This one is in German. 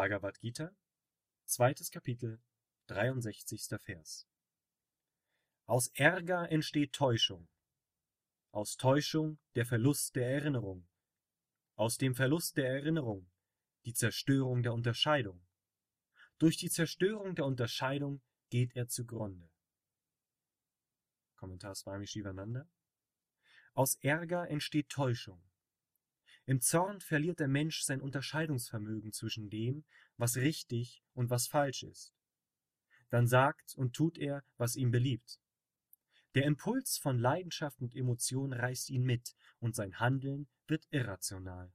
Bhagavad Gita, zweites Kapitel, 63. Vers. Aus Ärger entsteht Täuschung, aus Täuschung der Verlust der Erinnerung, aus dem Verlust der Erinnerung die Zerstörung der Unterscheidung. Durch die Zerstörung der Unterscheidung geht er zugrunde. Kommentar Swami Shivananda. Aus Ärger entsteht Täuschung. Im Zorn verliert der Mensch sein Unterscheidungsvermögen zwischen dem, was richtig und was falsch ist. Dann sagt und tut er, was ihm beliebt. Der Impuls von Leidenschaft und Emotion reißt ihn mit, und sein Handeln wird irrational.